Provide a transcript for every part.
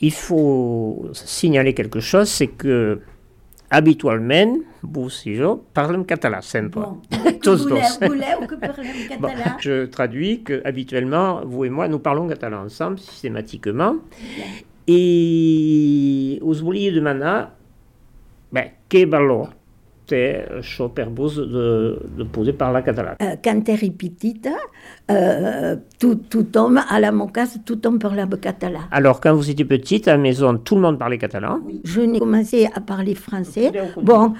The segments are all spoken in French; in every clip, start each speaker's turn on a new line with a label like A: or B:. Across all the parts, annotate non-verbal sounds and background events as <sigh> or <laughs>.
A: Il faut signaler quelque chose, c'est que habitualment, vous et je parlons catalan, sempre.
B: Bon. <laughs> Que parlem <laughs>
A: Bon, je traduis que habituellement, vous et moi, nous parlons catalan ensemble, systématiquement. I us volia demanar bé, què valor té això per vos de, de poder parlar català.
B: Eh, Quan era petita, eh, to, tothom, a la meva casa, tothom parlava català.
A: Alors, quand vous étiez petite, à la maison, tout le monde parlait catalan.
B: Je n'ai commencé a parler français. Bon,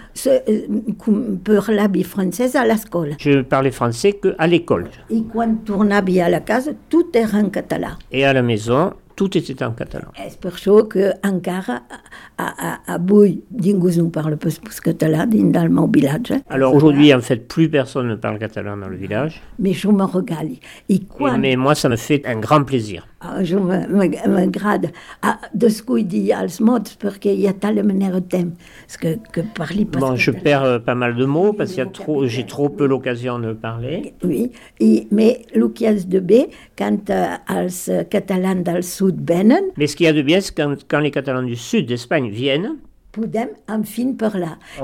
B: com- parlava francès a l'escola.
A: Je parlais français qu'à l'école.
B: I quan tornava a la casa, tot era en català.
A: Et à la maison, tout était en catalan.
B: És per això que encara a, a, avui ningú no parla pas, català dins del meu vilatge.
A: Alors aujourd'hui, en fait, plus personne ne parle catalan dans le village.
B: Mais je me regali. I
A: Et-
B: quan
A: mais moi, ça me fait un grand plaisir.
B: Ah, jo me- me- m'agrada a descuidar els mots perquè hi ha tal manera de temps que, que parli pas
A: Bon, je perds euh, pas mal de mots parce qu'il y a trop, j'ai trop peu l'occasion de parler.
B: Oui, i, mais el que és de bé, quand els catalans del sud venen,
A: Mais ce qu'il y a de bien, c'est quand, quand les Catalans du sud d'Espagne viennent,
B: podem,
A: on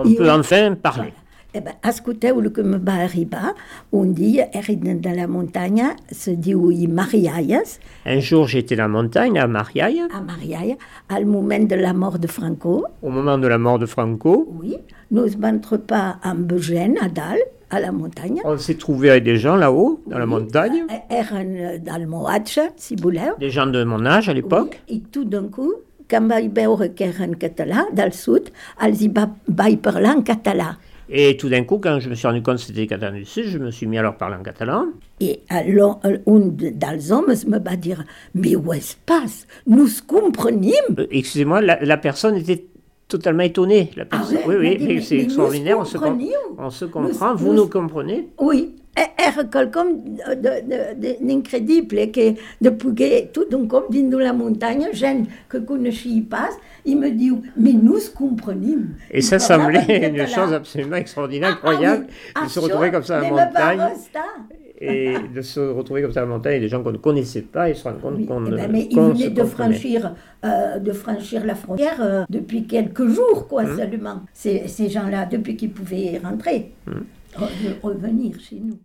B: I
A: peut enfin parler.
B: Eh ben, escolteu el que me va arribar. Un dia, era de la muntanya, se diu i Marialles,
A: Un jour, j'étais dans la montagne, à Mariaille,
B: a Marialla, al moment de la mort de Franco,
A: au moment de la mort de Franco.
B: oui, nous vam trobar amb gent a dalt, a la muntanya,
A: On s'est trouvé avec des gens là-haut, dans la montagne,
B: Eh, eren eh, del Moatge, si voleu,
A: des gens de mon âge à l'époque.
B: i tot d'un coup, quan vaig veure que eren català, del sud, els hi va, vaig parlar en català.
A: Et tout d'un coup, quand je me suis rendu compte que c'était des Catalans du sud, je me suis mis à leur parler en catalan.
B: I alors, un dels homes me va dir, mais où es pas? Nous comprenim?
A: Euh, Excusez-moi, la, la personne était totalement étonnée. La personne,
B: Ah ouais,
A: oui, oui,
B: mais
A: c'est extraordinaire. On se, on se
B: Nous-
A: comprend. Vous
B: nous-
A: nous comprenez?
B: Oui, era quelcom d'incredible que de poder tot un cop dins de la muntanya, gent que coneixia pas, i me diu, mais nous comprenim.
A: Et ça semblait une chose absolument extraordinaire, incroyable,
B: Ah,
A: de se retrouver comme ça à la montagne et de se retrouver comme ça à la montagne et des gens qu'on ne connaissait pas et se rendre compte qu'on
B: eh
A: ne
B: ben, mais il venait de franchir, euh, de franchir la frontière euh, depuis quelques jours, quoi,
A: Hum.
B: seulement. Ces, gens-là, depuis qu'ils pouvaient rentrer, re- revenir chez nous.